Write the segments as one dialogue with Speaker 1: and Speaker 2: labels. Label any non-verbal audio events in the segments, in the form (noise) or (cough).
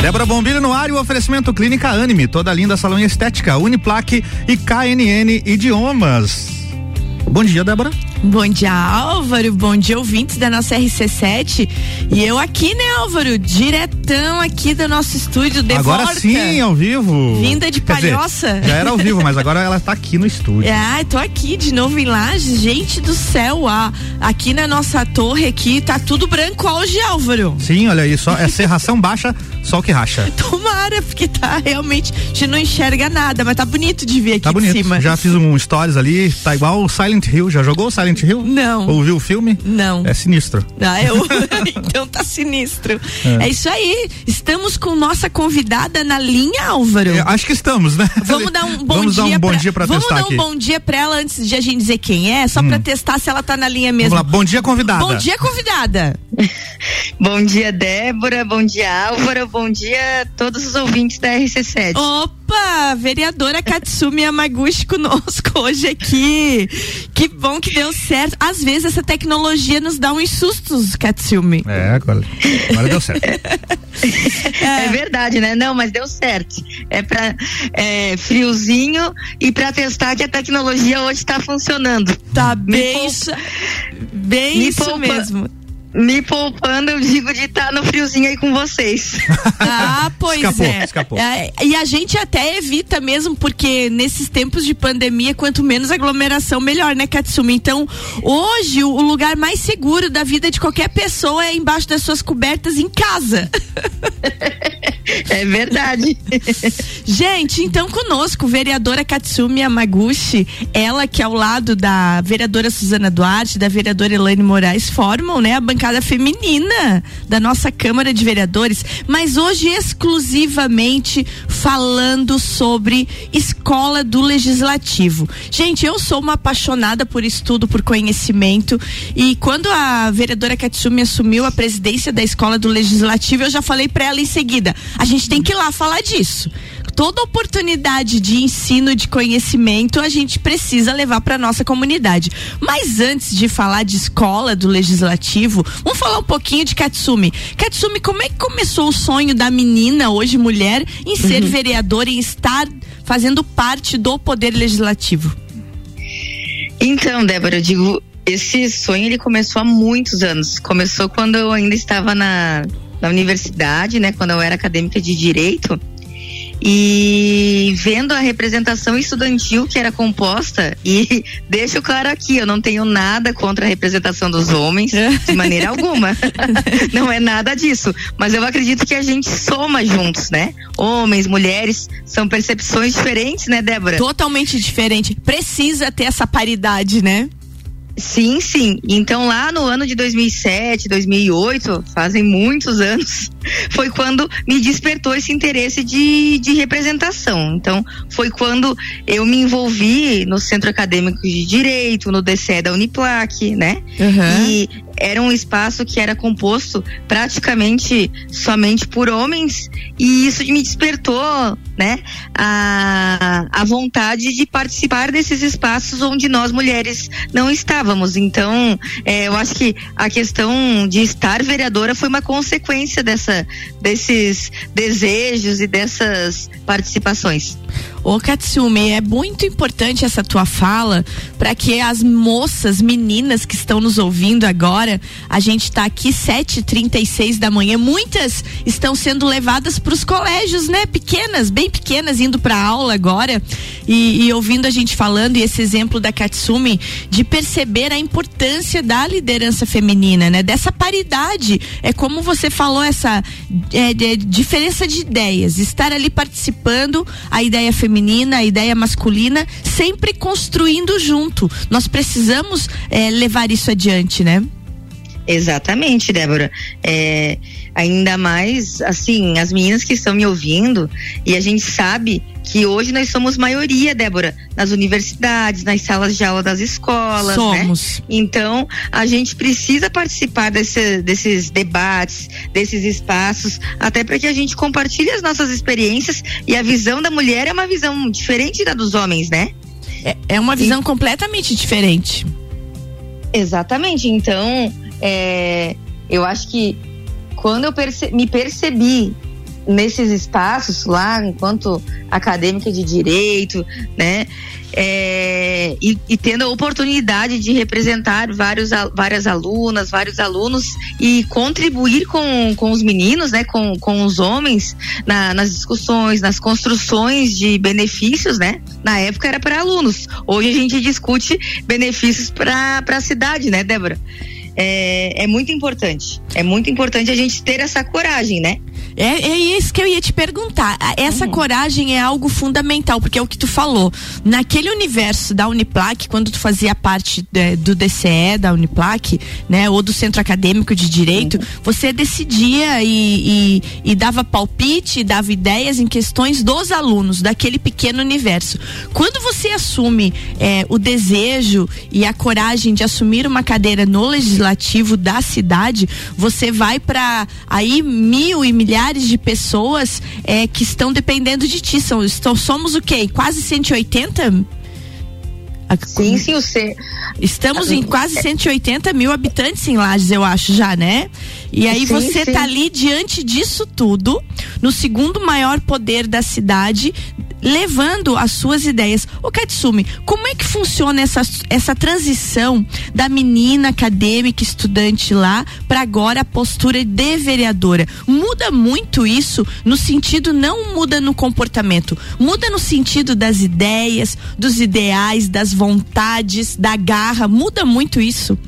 Speaker 1: Débora Bombilho no ar e o oferecimento Clínica Anime, toda linda salão estética, Uniplaque e KNN Idiomas. Bom dia, Débora.
Speaker 2: Bom dia, Álvaro. Bom dia, ouvintes da nossa RC7. E eu aqui, né, Álvaro? Diretão aqui do nosso estúdio de
Speaker 1: Agora sim, ao vivo.
Speaker 2: Vinda de
Speaker 1: Quer dizer,
Speaker 2: palhoça.
Speaker 1: já era ao vivo, mas agora ela tá aqui no estúdio.
Speaker 2: Ah, tô aqui de novo em Lages. Gente do céu, ah, aqui na nossa torre aqui tá tudo branco hoje, Álvaro.
Speaker 1: Sim, olha aí, só é serração baixa, sol que racha. (laughs)
Speaker 2: Tomara, porque tá realmente, a gente não enxerga nada, mas tá bonito de ver aqui
Speaker 1: Tá
Speaker 2: de
Speaker 1: bonito.
Speaker 2: cima.
Speaker 1: Já fiz um stories ali, tá igual o Silent Hill. Já jogou o Silent Hill?
Speaker 2: Não.
Speaker 1: Ouviu o filme?
Speaker 2: Não.
Speaker 1: É sinistro.
Speaker 2: Ah, eu... (laughs) (laughs) então tá sinistro.
Speaker 1: É.
Speaker 2: É. isso aí. Estamos com nossa convidada na linha, Álvaro.
Speaker 1: É, acho que estamos, né?
Speaker 2: Vamos dar um bom
Speaker 1: Vamos
Speaker 2: dia
Speaker 1: dar um bom
Speaker 2: pra,
Speaker 1: dia pra
Speaker 2: Vamos
Speaker 1: testar
Speaker 2: dar
Speaker 1: aqui.
Speaker 2: um bom dia pra ela antes de a gente dizer quem é, só pra testar se ela tá na linha mesmo.
Speaker 1: Vamos lá, bom dia, convidada.
Speaker 2: Bom dia, convidada. (laughs)
Speaker 3: Bom dia, Débora. Bom dia, Álvaro. Bom dia a todos os ouvintes da RC7.
Speaker 2: Opa, vereadora Katsumi Yamaguchi conosco hoje aqui. Que bom que deu certo. Às vezes essa tecnologia nos dá uns sustos, Katsumi.
Speaker 1: É, agora, agora deu certo. (laughs)
Speaker 3: É. verdade, né? Não, mas deu certo. É para é, friozinho e para testar que a tecnologia hoje está funcionando.
Speaker 2: Tá
Speaker 3: Me
Speaker 2: bem
Speaker 3: poupa-
Speaker 2: isso, bem
Speaker 3: me
Speaker 2: isso
Speaker 3: poupa-
Speaker 2: mesmo.
Speaker 3: Me poupando, eu digo de estar no friozinho aí com vocês. (laughs)
Speaker 2: Ah, pois
Speaker 1: Escapou,
Speaker 2: é.
Speaker 1: escapou.
Speaker 2: É, E a gente até evita mesmo, porque nesses tempos de pandemia, quanto menos aglomeração, melhor, né, Katsumi? Então, hoje, o o lugar mais seguro da vida de qualquer pessoa é embaixo das suas cobertas em casa. (laughs)
Speaker 3: É verdade. (laughs)
Speaker 2: Gente, então conosco, vereadora Katsumi Yamaguchi, ela que ao lado da vereadora Suzana Duarte, da vereadora Elaine Moraes, formam, né, a bancada feminina da nossa Câmara de Vereadores, mas hoje exclusivamente falando sobre escola do legislativo. Gente, eu sou uma apaixonada por estudo, por conhecimento, e quando a vereadora Katsumi assumiu a presidência da escola do legislativo, eu já falei para ela em seguida, a gente tem que ir lá falar disso. Toda oportunidade de ensino, de conhecimento, a gente precisa levar para nossa comunidade. Mas antes de falar de escola do legislativo, vamos falar um pouquinho de Katsumi. Katsumi, como é que começou o sonho da menina, hoje mulher, em ser vereadora, em estar fazendo parte do poder legislativo?
Speaker 3: Então, Débora, eu digo, esse sonho ele começou há muitos anos. Começou quando eu ainda estava na, na universidade, né? Quando eu era acadêmica de direito. E vendo a representação estudantil que era composta, e (laughs) deixo claro aqui, eu não tenho nada contra a representação dos homens, de maneira alguma. (laughs) não é nada disso. Mas eu acredito que a gente soma juntos, né? Homens, mulheres, são percepções diferentes, né, Débora?
Speaker 2: Totalmente diferente. Precisa ter essa paridade, né?
Speaker 3: Sim, sim. Então lá no ano de 2007, 2008, fazem muitos anos, (laughs) foi quando me despertou esse interesse de, de representação. Então foi quando eu me envolvi no Centro Acadêmico de Direito, no DCE da Uniplac, né? E era um espaço que era composto praticamente somente por homens e isso me despertou, né, a, a vontade de participar desses espaços onde nós mulheres não estávamos. Então, é, eu acho que a questão de estar vereadora foi uma consequência dessa, desses desejos e dessas participações.
Speaker 2: Ô Katsumi, é muito importante essa tua fala para que as moças, meninas que estão nos ouvindo agora, a gente está aqui 7h36 da manhã, muitas estão sendo levadas para os colégios, né? Pequenas, bem pequenas, indo para aula agora e, e ouvindo a gente falando, e esse exemplo da Katsumi, de perceber a importância da liderança feminina, né? Dessa paridade. É como você falou, essa é, diferença de ideias, estar ali participando, a ideia feminina, a ideia masculina, sempre construindo junto. Nós precisamos é, levar isso adiante, né?
Speaker 3: Exatamente, Débora. É, ainda mais, assim, as meninas que estão me ouvindo, e a gente sabe que hoje nós somos maioria, Débora, nas universidades, nas salas de aula das escolas, né?
Speaker 2: Somos.
Speaker 3: Então, a gente precisa participar desse- desses debates, desses espaços, até para que a gente compartilhe as nossas experiências e a visão da mulher é uma visão diferente da dos homens, né?
Speaker 2: É, é uma visão completamente diferente.
Speaker 3: Exatamente. Então, é, eu acho que quando eu perce- me percebi nesses espaços lá, enquanto acadêmica de direito, né? É, e, e, tendo a oportunidade de representar vários, várias alunas, vários alunos e contribuir com, com os meninos, né, com, com os homens na, nas discussões, nas construções de benefícios, né? Na época era para alunos. Hoje a gente discute benefícios para a cidade, né, Débora? É, é muito importante. É muito importante a gente ter essa coragem, né?
Speaker 2: É, é isso que eu ia te perguntar. Essa uhum. coragem é algo fundamental, porque é o que tu falou. Naquele universo da Uniplac, quando tu fazia parte de, do DCE da Uniplac, né, ou do Centro Acadêmico de Direito, uhum. você decidia e, e, e, dava palpite, dava ideias em questões dos alunos daquele pequeno universo. Quando você assume é, o desejo e a coragem de assumir uma cadeira no legislativo da cidade, você vai para aí mil e milhares milhares de pessoas é, que estão dependendo de ti. São, estão, somos o quê? Quase 180?
Speaker 3: Sim, sim, o C.
Speaker 2: Estamos em quase 180 mil habitantes em Lages, eu acho, já, né? E aí sim, você sim. tá ali diante disso tudo, no segundo maior poder da cidade, levando as suas ideias. O Katsumi, como é que funciona essa, essa transição da menina acadêmica, estudante lá, para agora a postura de vereadora? Muda muito isso no sentido, não muda no comportamento, muda no sentido das ideias, dos ideais, das vontades, da garra, muda muito isso?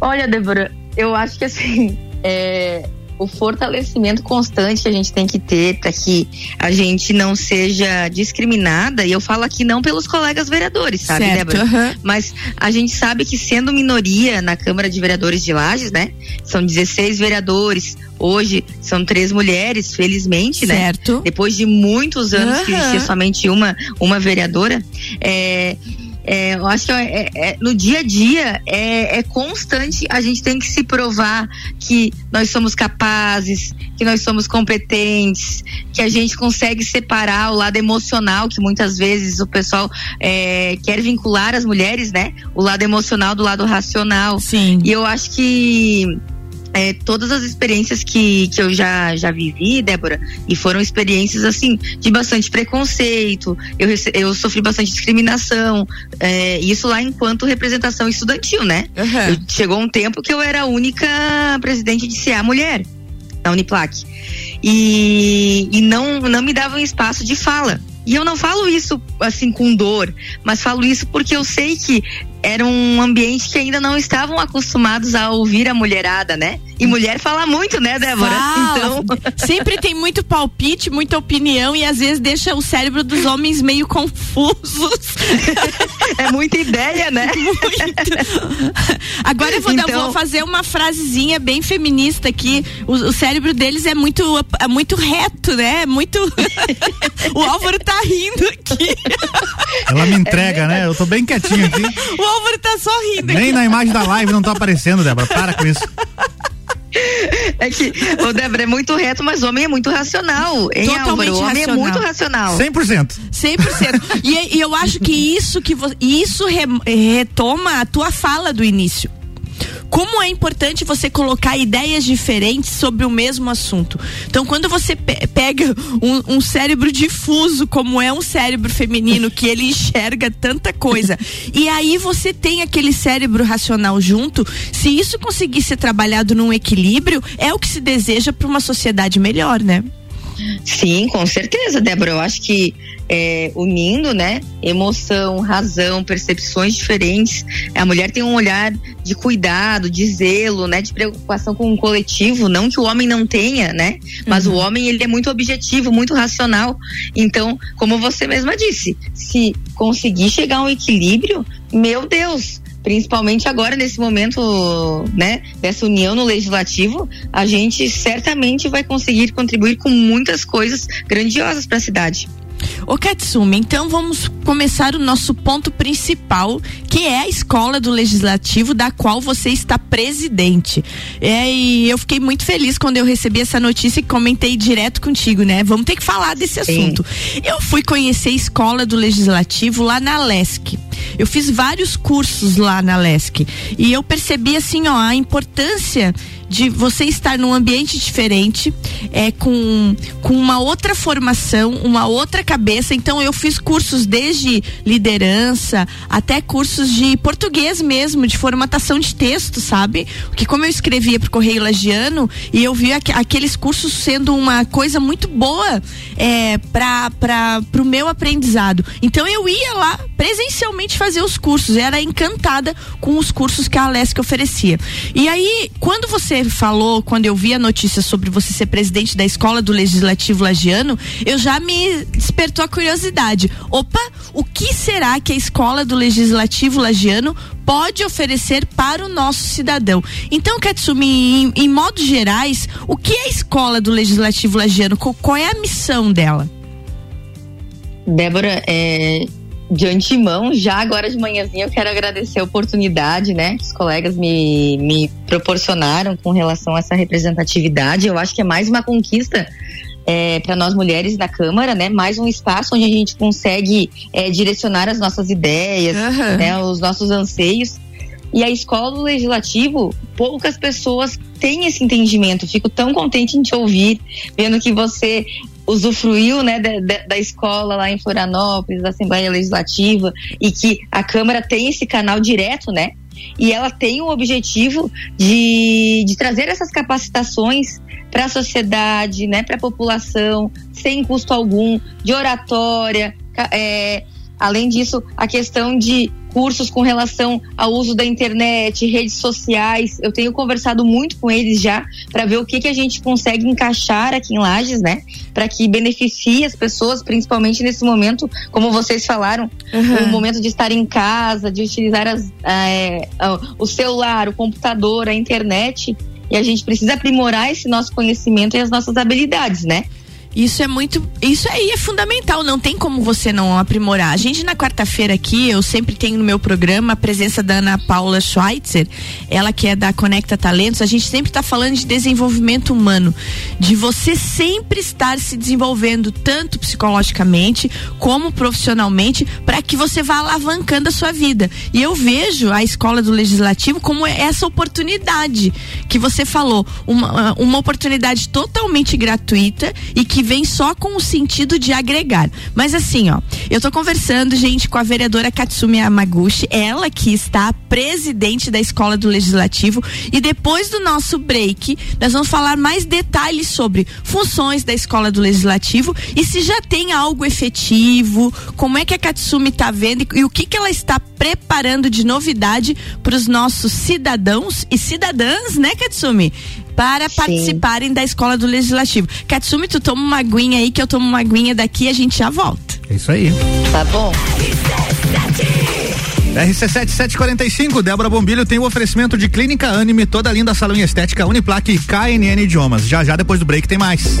Speaker 3: Olha, Débora, eu acho que assim, é, o fortalecimento constante que a gente tem que ter para que a gente não seja discriminada, e eu falo aqui não pelos colegas vereadores, sabe, certo, Débora? Uhum. Mas a gente sabe que sendo minoria na Câmara de Vereadores de Lages, né? São 16 vereadores, hoje são três mulheres, felizmente,
Speaker 2: né? certo.
Speaker 3: Depois de muitos anos uhum. que existia somente uma, uma vereadora. É, é, eu acho que é, é, no dia a dia é, é, constante, a gente tem que se provar que nós somos capazes, que nós somos competentes, que a gente consegue separar o lado emocional, que muitas vezes o pessoal é, quer vincular as mulheres, né? O lado emocional do lado racional.
Speaker 2: Sim.
Speaker 3: E eu acho que é, todas as experiências que, que eu já, já vivi, Débora, e foram experiências assim de bastante preconceito, eu, eu sofri bastante discriminação, é, isso lá enquanto representação estudantil, né? Uhum. Eu, chegou um tempo que eu era a única presidente de CA mulher na Uniplac. E, e não, não me davam espaço de fala. E eu não falo isso assim com dor, mas falo isso porque eu sei que era um ambiente que ainda não estavam acostumados a ouvir a mulherada, né? E mulher fala muito, né, Débora?
Speaker 2: Fala. Então. (laughs) Sempre tem muito palpite, muita opinião e às vezes deixa o cérebro dos homens meio confusos. (laughs)
Speaker 3: É muita ideia, né? (laughs)
Speaker 2: Muito. Agora eu vou, então... vou, fazer uma frasezinha bem feminista aqui. O, o, cérebro deles é muito, é muito reto, né? Muito. o Álvaro tá rindo aqui.
Speaker 1: Ela me entrega, é né? Eu tô bem quietinho aqui.
Speaker 2: O Álvaro tá só rindo.
Speaker 1: Nem na imagem da live não tá aparecendo, Débora. Para com isso.
Speaker 3: É que o Débora é muito reto, mas o homem é muito racional. Hein, Totalmente Álvaro? O homem racional. é muito racional.
Speaker 1: 100%.
Speaker 2: 100%. e, e eu acho que isso que isso re, retoma a tua fala do início como é importante você colocar ideias diferentes sobre o mesmo assunto. Então, quando você pe pega um, um, cérebro difuso, como é um cérebro feminino, que ele enxerga tanta coisa, e aí você tem aquele cérebro racional junto, se isso conseguir ser trabalhado num equilíbrio, é o que se deseja para uma sociedade melhor, né?
Speaker 3: Sim, com certeza, Débora. Eu acho que é, unindo, né, emoção, razão, percepções diferentes. A mulher tem um olhar de cuidado, de zelo, né, de preocupação com o coletivo, não que o homem não tenha, né, mas uhum. o homem ele é muito objetivo, muito racional. Então, como você mesma disse, se conseguir chegar a um equilíbrio, meu Deus, principalmente agora nesse momento, né, dessa união no legislativo, a gente certamente vai conseguir contribuir com muitas coisas grandiosas para a cidade.
Speaker 2: Ô Katsumi, então vamos começar o nosso ponto principal, que é a escola do legislativo da qual você está presidente. É, e eu fiquei muito feliz quando eu recebi essa notícia e comentei direto contigo, né? Vamos ter que falar desse Sim. assunto. Eu fui conhecer a escola do legislativo lá na LESC. Eu fiz vários cursos lá na LESC e eu percebi assim, ó, a importância de você estar num ambiente diferente, é, com, com uma outra formação, uma outra cabeça. Então eu fiz cursos desde liderança até cursos de português mesmo, de formatação de texto, sabe? Que como eu escrevia pro Correio Lagiano e eu vi aqu aqueles cursos sendo uma coisa muito boa é, para o meu aprendizado. Então eu ia lá presencialmente fazer os cursos, era encantada com os cursos que a Alesc oferecia. E aí, quando você falou, quando eu vi a notícia sobre você ser presidente da escola do Legislativo Lagiano, eu já me despertou a curiosidade. Opa, o que será que a escola do Legislativo Lagiano pode oferecer para o nosso cidadão? Então, Katsumi, em, em modos gerais, o que é a escola do Legislativo Lagiano? Qual é a missão dela?
Speaker 3: Débora, é, de antemão, já agora de manhãzinha, eu quero agradecer a oportunidade, né, que os colegas me, me proporcionaram com relação a essa representatividade. Eu acho que é mais uma conquista é, para nós mulheres da Câmara, né? Mais um espaço onde a gente consegue é, direcionar as nossas ideias, uhum. né, os nossos anseios. E a escola do legislativo, poucas pessoas têm esse entendimento. Fico tão contente em te ouvir, vendo que você usufruiu né, da, da, escola lá em Florianópolis, da Assembleia Legislativa, e que a Câmara tem esse canal direto, né? E ela tem o objetivo de, de trazer essas capacitações para a sociedade, né, para a população, sem custo algum, de oratória, é, Além disso, a questão de cursos com relação ao uso da internet, redes sociais. Eu tenho conversado muito com eles já para ver o que, que a gente consegue encaixar aqui em Lages, né? Para que beneficie as pessoas, principalmente nesse momento, como vocês falaram, uhum. o momento de estar em casa, de utilizar as, é, o celular, o computador, a internet. E a gente precisa aprimorar esse nosso conhecimento e as nossas habilidades, né?
Speaker 2: Isso é muito. Isso aí é fundamental, não tem como você não aprimorar. A gente na quarta-feira aqui, eu sempre tenho no meu programa a presença da Ana Paula Schweitzer, ela que é da Conecta Talentos. A gente sempre está falando de desenvolvimento humano, de você sempre estar se desenvolvendo, tanto psicologicamente como profissionalmente, para que você vá alavancando a sua vida. E eu vejo a escola do legislativo como essa oportunidade que você falou, uma, uma oportunidade totalmente gratuita e que vem só com o sentido de agregar. Mas assim, ó, eu tô conversando, gente, com a vereadora Katsumi Amaguchi, ela que está presidente da Escola do Legislativo, e depois do nosso break, nós vamos falar mais detalhes sobre funções da Escola do Legislativo e se já tem algo efetivo, como é que a Katsumi tá vendo e, e o que que ela está preparando de novidade para os nossos cidadãos e cidadãs, né, Katsumi? Para Sim. participarem da escola do legislativo. Katsumi, tu toma uma aguinha aí que eu tomo uma aguinha daqui e a gente já volta.
Speaker 1: É isso aí.
Speaker 3: Tá bom.
Speaker 1: RC7745, Débora Bombilho tem o oferecimento de Clínica Anime, toda linda salão estética Uniplaque e KNN Idiomas. Já já depois do break tem mais.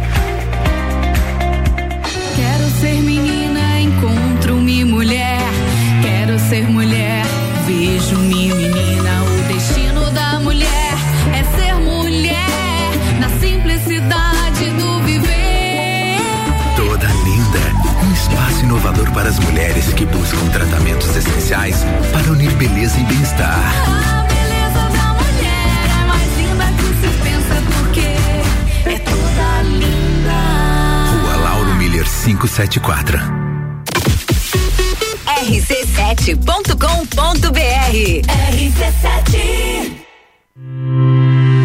Speaker 4: Mulheres que buscam tratamentos essenciais para unir beleza e bem-estar.
Speaker 5: A beleza da mulher é mais linda que se pensa porque é toda linda.
Speaker 4: 574.
Speaker 6: rc7.com.br RC7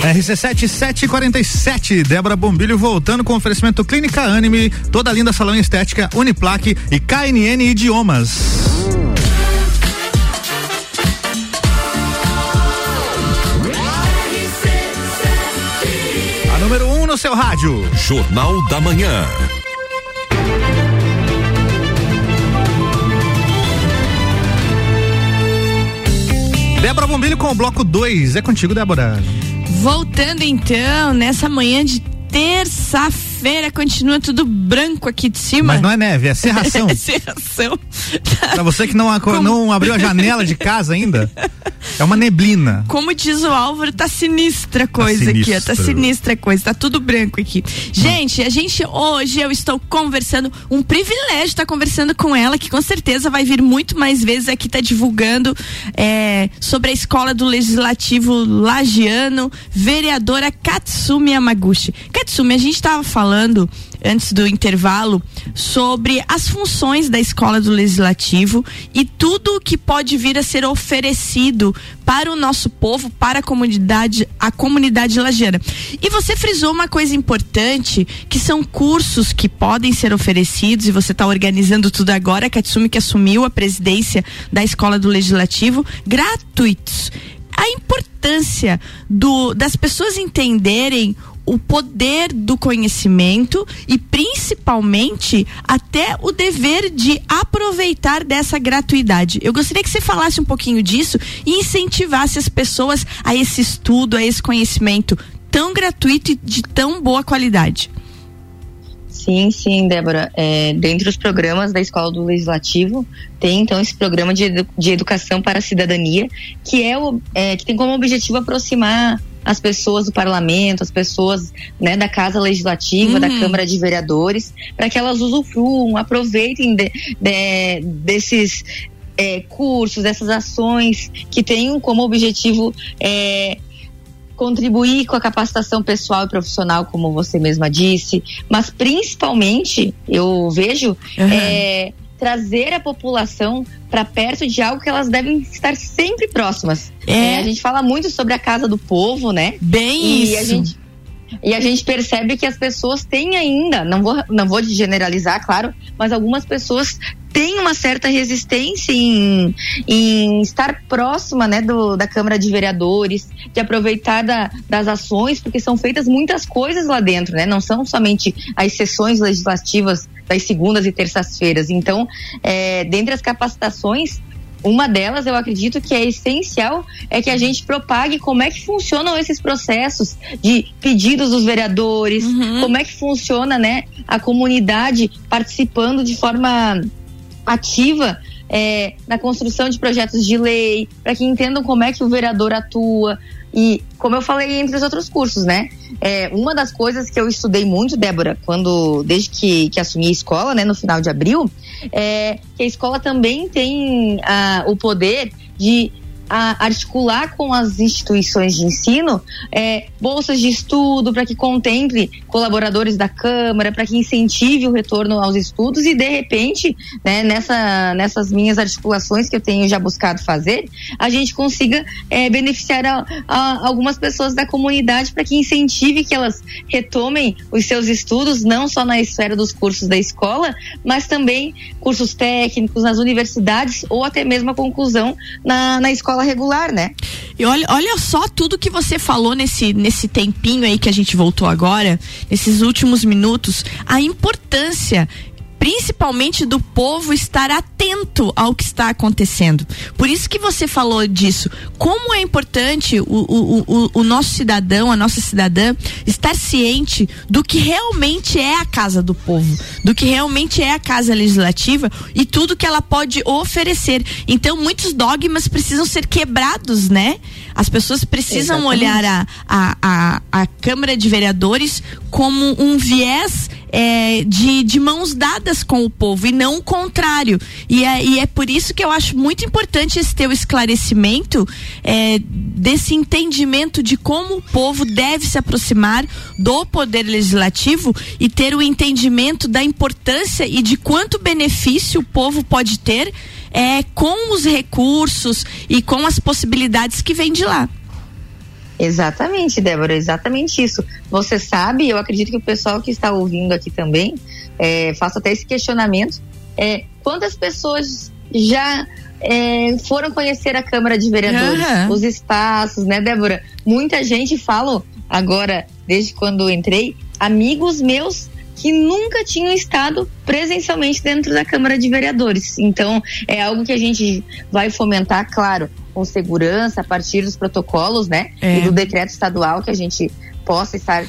Speaker 1: RC7 747, Débora Bombilho voltando com oferecimento Clínica Anime, toda linda salão estética, Uniplaque e KNN Idiomas. A número 1 um no seu rádio.
Speaker 7: Jornal da Manhã.
Speaker 1: Débora Bombilho com o bloco 2. É contigo, Débora.
Speaker 2: Voltando então, nessa manhã de terça-feira, continua tudo branco aqui de cima.
Speaker 1: Mas não é neve, é serração. (laughs)
Speaker 2: É serração. (laughs)
Speaker 1: pra você que não, aco- não abriu a janela de casa ainda, é uma neblina.
Speaker 2: Como diz o Álvaro, tá sinistra a coisa aqui, ó, tá sinistra a coisa, tá tudo branco aqui. Gente, a gente hoje eu estou conversando, um privilégio estar conversando com ela, que com certeza vai vir muito mais vezes aqui, tá divulgando é, sobre a escola do Legislativo Lagiano, vereadora Katsumi Yamaguchi. Katsumi, a gente estava falando antes do intervalo sobre as funções da escola do legislativo e tudo o que pode vir a ser oferecido para o nosso povo, para a comunidade, a comunidade lagiana. E você frisou uma coisa importante, que são cursos que podem ser oferecidos e você está organizando tudo agora, a Katsumi que assumiu a presidência da escola do legislativo, gratuitos a importância do, das pessoas entenderem o poder do conhecimento e principalmente até o dever de aproveitar dessa gratuidade. Eu gostaria que você falasse um pouquinho disso e incentivasse as pessoas a esse estudo, a esse conhecimento tão gratuito e de tão boa qualidade.
Speaker 3: Sim, sim, Débora. É, dentre os programas da Escola do Legislativo, tem então esse programa de, edu- de educação para a cidadania, que é, o, é, que tem como objetivo aproximar as pessoas do parlamento, as pessoas né, da Casa Legislativa, da
Speaker 2: Uhum.
Speaker 3: Câmara de Vereadores, para que elas usufruam, aproveitem de- de- desses é, cursos, dessas ações que tenham como objetivo é, contribuir com a capacitação pessoal e profissional, como você mesma disse, mas principalmente eu vejo
Speaker 2: Uhum.
Speaker 3: é, trazer a população para perto de algo que elas devem estar sempre próximas.
Speaker 2: É.
Speaker 3: É, a gente fala muito sobre a casa do povo, né?
Speaker 2: Bem
Speaker 3: E
Speaker 2: isso.
Speaker 3: a gente e a gente percebe que as pessoas têm ainda, não vou, não vou generalizar, claro, mas algumas pessoas têm uma certa resistência em, em estar próxima né, do, da Câmara de Vereadores, de aproveitar da- das ações, porque são feitas muitas coisas lá dentro, né? Não são somente as sessões legislativas das segundas e terças-feiras. Então, é, dentre as capacitações, uma delas, eu acredito que é essencial, é que a gente propague como é que funcionam esses processos de pedidos dos vereadores,
Speaker 2: Uhum.
Speaker 3: como é que funciona, né, a comunidade participando de forma ativa é, na construção de projetos de lei, para que entendam como é que o vereador atua. E, como eu falei entre os outros cursos, né? É, uma das coisas que eu estudei muito, Débora, quando desde que, que assumi a escola, né, no final de abril, é que a escola também tem ah, o poder de ah, articular com as instituições de ensino é, bolsas de estudo para que contemple colaboradores da Câmara, para que incentive o retorno aos estudos e, de repente, né, nessa, nessas minhas articulações que eu tenho já buscado fazer, a gente consiga é, beneficiar a- a algumas pessoas da comunidade para que incentive que elas retomem os seus estudos, não só na esfera dos cursos da escola, mas também cursos técnicos nas universidades ou até mesmo a conclusão na, na escola regular, né?
Speaker 2: E olha, olha só tudo que você falou nesse, nesse tempinho aí que a gente voltou agora, nesses últimos minutos, a importância principalmente do povo estar atento ao que está acontecendo. Por isso que você falou disso. Como é importante o, o, o, o nosso cidadão, a nossa cidadã, estar ciente do que realmente é a casa do povo, do que realmente é a casa legislativa e tudo que ela pode oferecer. Então, muitos dogmas precisam ser quebrados, né? As pessoas precisam
Speaker 3: Exatamente.
Speaker 2: olhar a, a, a, a Câmara de Vereadores como um viés é, de, de mãos dadas com o povo e não o contrário. E é, e é por isso que eu acho muito importante esse teu esclarecimento é, desse entendimento de como o povo deve se aproximar do poder legislativo e ter o entendimento da importância e de quanto benefício o povo pode ter é, com os recursos e com as possibilidades que vêm de lá.
Speaker 3: Exatamente, Débora, exatamente isso. Você sabe, eu acredito que o pessoal que está ouvindo aqui também é, faça até esse questionamento. É, quantas pessoas já é, foram conhecer a Câmara de Vereadores,
Speaker 2: Aham.
Speaker 3: os espaços, né, Débora? Muita gente fala agora, desde quando eu entrei, amigos meus que nunca tinham estado presencialmente dentro da Câmara de Vereadores. Então, é algo que a gente vai fomentar, claro, com segurança, a partir dos protocolos, né?
Speaker 2: É.
Speaker 3: E do decreto estadual que a gente possa estar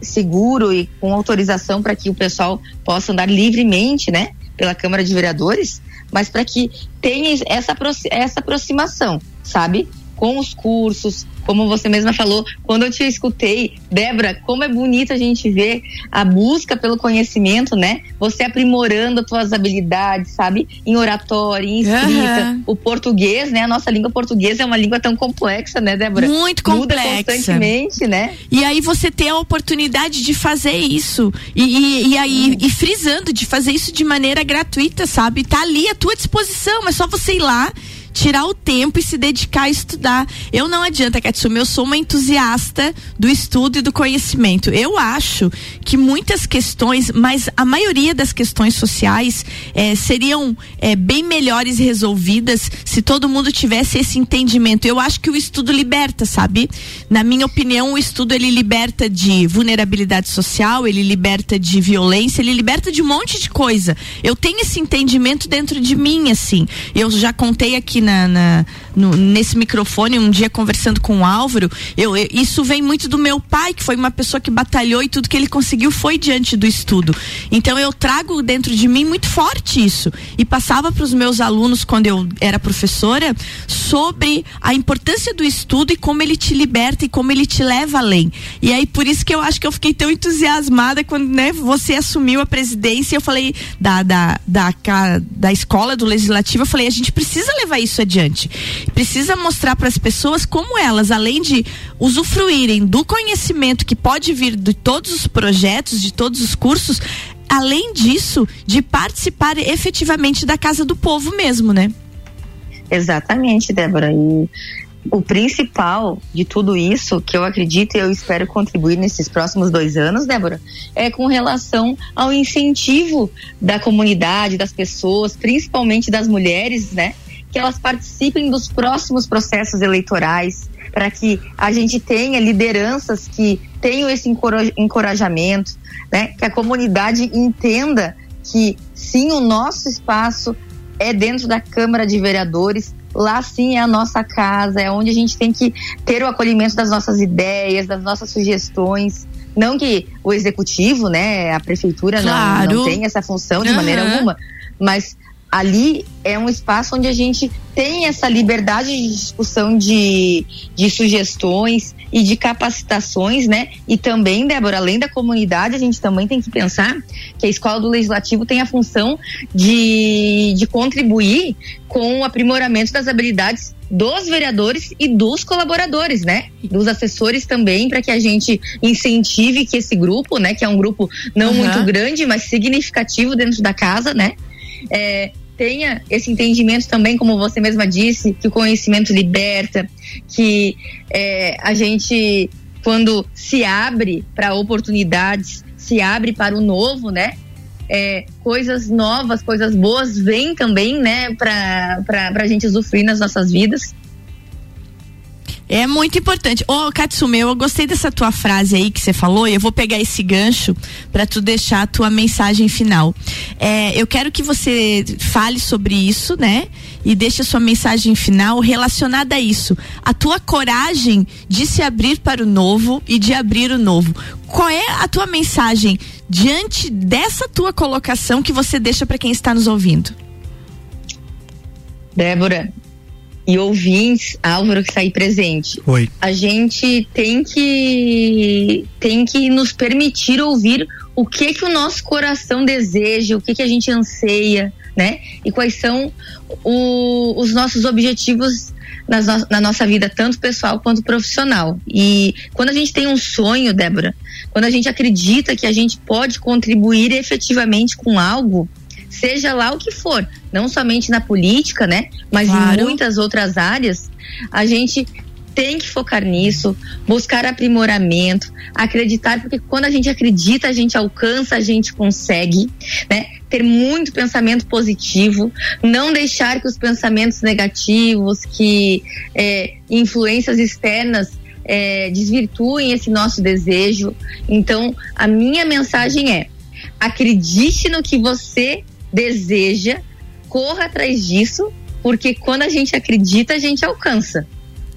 Speaker 3: seguro e com autorização para que o pessoal possa andar livremente, né? Pela Câmara de Vereadores, mas para que tenha essa, essa aproximação, sabe? Com os cursos, como você mesma falou, quando eu te escutei, Débora, como é bonito a gente ver a busca pelo conhecimento, né? Você aprimorando as suas habilidades, sabe? Em oratória, em escrita,
Speaker 2: Aham.
Speaker 3: o português, né? A nossa língua portuguesa é uma língua tão complexa, né, Débora?
Speaker 2: Muito
Speaker 3: Muda
Speaker 2: complexa.
Speaker 3: constantemente, né?
Speaker 2: E aí você tem a oportunidade de fazer isso. E, e, e aí, e frisando, de fazer isso de maneira gratuita, sabe? Tá ali à tua disposição, é só você ir lá. Tirar o tempo e se dedicar a estudar. Eu não adianta, Katsumi, eu sou uma entusiasta do estudo e do conhecimento. Eu acho que muitas questões, mas a maioria das questões sociais eh, seriam eh, bem melhores resolvidas se todo mundo tivesse esse entendimento. Eu acho que o estudo liberta, sabe? Na minha opinião, o estudo ele liberta de vulnerabilidade social, ele liberta de violência, ele liberta de um monte de coisa. Eu tenho esse entendimento dentro de mim, assim. Eu já contei aqui na, na- no- nesse microfone um dia conversando com o Álvaro. Eu, eu- isso vem muito do meu pai, que foi uma pessoa que batalhou e tudo que ele conseguiu foi diante do estudo. Então eu trago dentro de mim muito forte isso e passava para os meus alunos quando eu era professora sobre a importância do estudo e como ele te liberta e como ele te leva além. E aí por isso que eu acho que eu fiquei tão entusiasmada quando né, você assumiu a presidência. Eu falei da, da, da, da escola do legislativo, eu falei a gente precisa levar isso adiante, precisa mostrar para as pessoas como elas, além de usufruírem do conhecimento que pode vir de todos os projetos, de todos os cursos, além disso, de participar efetivamente da casa do povo mesmo, né?
Speaker 3: Exatamente, Débora. E o principal de tudo isso, que eu acredito e eu espero contribuir nesses próximos dois anos, Débora, é com relação ao incentivo da comunidade, das pessoas, principalmente das mulheres, né? Que elas participem dos próximos processos eleitorais, para que a gente tenha lideranças que tenham esse encora- encorajamento, né? Que a comunidade entenda que sim, o nosso espaço é dentro da Câmara de Vereadores. Lá sim é a nossa casa, é onde a gente tem que ter o acolhimento das nossas ideias, das nossas sugestões. Não que o executivo, né, a prefeitura não,
Speaker 2: Claro.
Speaker 3: não tem essa função de
Speaker 2: Aham.
Speaker 3: maneira alguma, mas ali é um espaço onde a gente tem essa liberdade de discussão de, de sugestões e de capacitações, né? E também, Débora, além da comunidade, a gente também tem que pensar que a escola do legislativo tem a função de, de contribuir com o aprimoramento das habilidades dos vereadores e dos colaboradores, né? Dos assessores também, para que a gente incentive que esse grupo, né? Que é um grupo não
Speaker 2: Aham.
Speaker 3: muito grande, mas significativo dentro da casa, né? É, tenha esse entendimento também, como você mesma disse, que o conhecimento liberta, que é, a gente, quando se abre para oportunidades, se abre para o novo, né? É, coisas novas, coisas boas vêm também, né, para a gente usufruir nas nossas vidas.
Speaker 2: É muito importante. Ô, Katsumi, eu gostei dessa tua frase aí que você falou e eu vou pegar esse gancho para tu deixar a tua mensagem final. É, eu quero que você fale sobre isso, né? E deixe a sua mensagem final relacionada a isso. A tua coragem de se abrir para o novo e de abrir o novo. Qual é a tua mensagem diante dessa tua colocação que você deixa para quem está nos ouvindo?
Speaker 3: Débora e ouvintes, Álvaro que está aí presente.
Speaker 1: Oi.
Speaker 3: A gente tem que tem que nos permitir ouvir o que que o nosso coração deseja, o que que a gente anseia, né? E quais são o- os nossos objetivos nas no- na nossa vida, tanto pessoal quanto profissional. E quando a gente tem um sonho, Débora, quando a gente acredita que a gente pode contribuir efetivamente com algo, seja lá o que for, não somente na política, né? Mas
Speaker 2: Claro.
Speaker 3: em muitas outras áreas, a gente tem que focar nisso, buscar aprimoramento, acreditar, porque quando a gente acredita, a gente alcança, a gente consegue, né? Ter muito pensamento positivo, não deixar que os pensamentos negativos, que é, influências externas é, desvirtuem esse nosso desejo. Então, a minha mensagem é: acredite no que você deseja, corra atrás disso, porque quando a gente acredita, a gente alcança.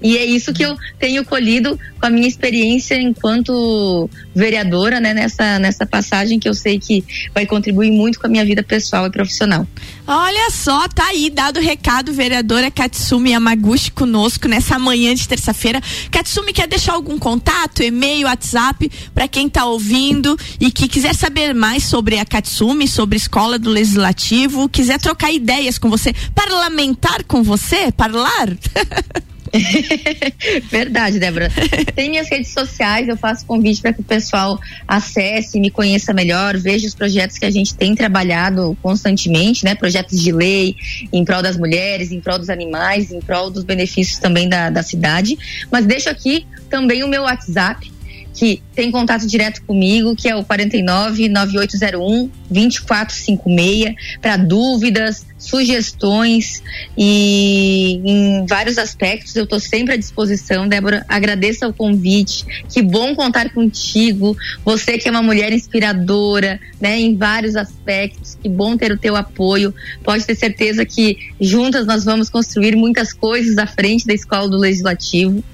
Speaker 3: E é isso que eu tenho colhido com a minha experiência enquanto vereadora, né, nessa, nessa passagem que eu sei que vai contribuir muito com a minha vida pessoal e profissional.
Speaker 2: Olha só, tá aí dado o recado, vereadora Katsumi Yamaguchi conosco nessa manhã de terça-feira. Katsumi quer deixar algum contato, e-mail, WhatsApp para quem tá ouvindo e que quiser saber mais sobre a Katsumi, sobre a escola do legislativo, quiser trocar ideias com você, parlamentar com você, parlar? (laughs) (laughs)
Speaker 3: Verdade, Débora. Tem minhas redes sociais, eu faço convite para que o pessoal acesse, me conheça melhor, veja os projetos que a gente tem trabalhado constantemente, né? Projetos de lei em prol das mulheres, em prol dos animais, em prol dos benefícios também da, da cidade. Mas deixo aqui também o meu WhatsApp, que tem contato direto comigo, que é o 49 9801 2456, para dúvidas, sugestões e em vários aspectos eu estou sempre à disposição, Débora. Agradeço o convite. Que bom contar contigo. Você que é uma mulher inspiradora, né, em vários aspectos. Que bom ter o teu apoio. Pode ter certeza que juntas nós vamos construir muitas coisas à frente da Escola do Legislativo.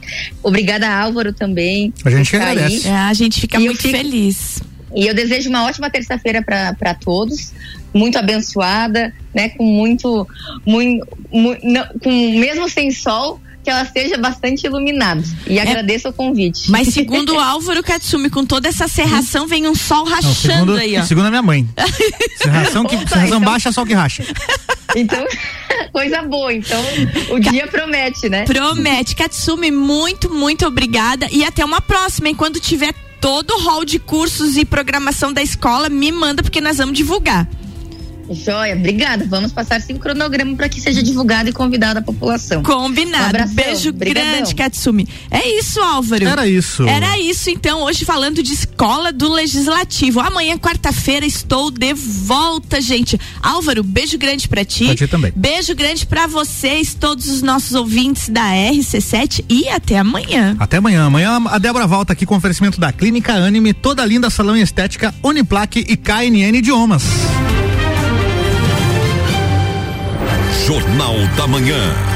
Speaker 3: Obrigada, Álvaro, também.
Speaker 1: A gente agradece.
Speaker 2: É, a gente fica
Speaker 3: E
Speaker 2: muito
Speaker 3: fico-
Speaker 2: feliz.
Speaker 3: E eu desejo uma ótima terça-feira para todos, muito abençoada, né? Com muito, muito, com mesmo sem sol, que ela esteja bastante iluminada. E agradeço o convite.
Speaker 2: Mas segundo o Álvaro Katsumi, com toda essa serração, vem um sol
Speaker 1: Não,
Speaker 2: rachando
Speaker 1: segundo,
Speaker 2: aí, ó.
Speaker 1: segundo a minha mãe. (laughs) Serração, que,
Speaker 3: Opa,
Speaker 1: serração
Speaker 3: então-
Speaker 1: baixa é sol que racha.
Speaker 3: Então, (laughs) coisa boa. Então, o dia promete, né?
Speaker 2: Promete. Katsumi, muito, muito obrigada. E até uma próxima, hein? Quando tiver todo o hall de cursos e programação da escola, me manda, porque nós vamos divulgar.
Speaker 3: Joia, obrigada. Vamos passar sim o cronograma para que seja divulgado e convidado a população.
Speaker 2: Combinado.
Speaker 3: Um abração,
Speaker 2: Beijo
Speaker 3: brigadão.
Speaker 2: grande, Katsumi. É isso, Álvaro.
Speaker 1: Era isso.
Speaker 2: Era isso, então, hoje falando de escola do legislativo. Amanhã, quarta-feira, estou de volta, gente. Álvaro, beijo grande pra ti.
Speaker 1: Pra ti também.
Speaker 2: Beijo grande pra vocês, todos os nossos ouvintes da RC7 e até amanhã.
Speaker 1: Até amanhã. Amanhã a Débora volta aqui com oferecimento da Clínica Anime, toda linda salão em estética, Uniplaque e KNN Idiomas.
Speaker 4: Jornal da Manhã.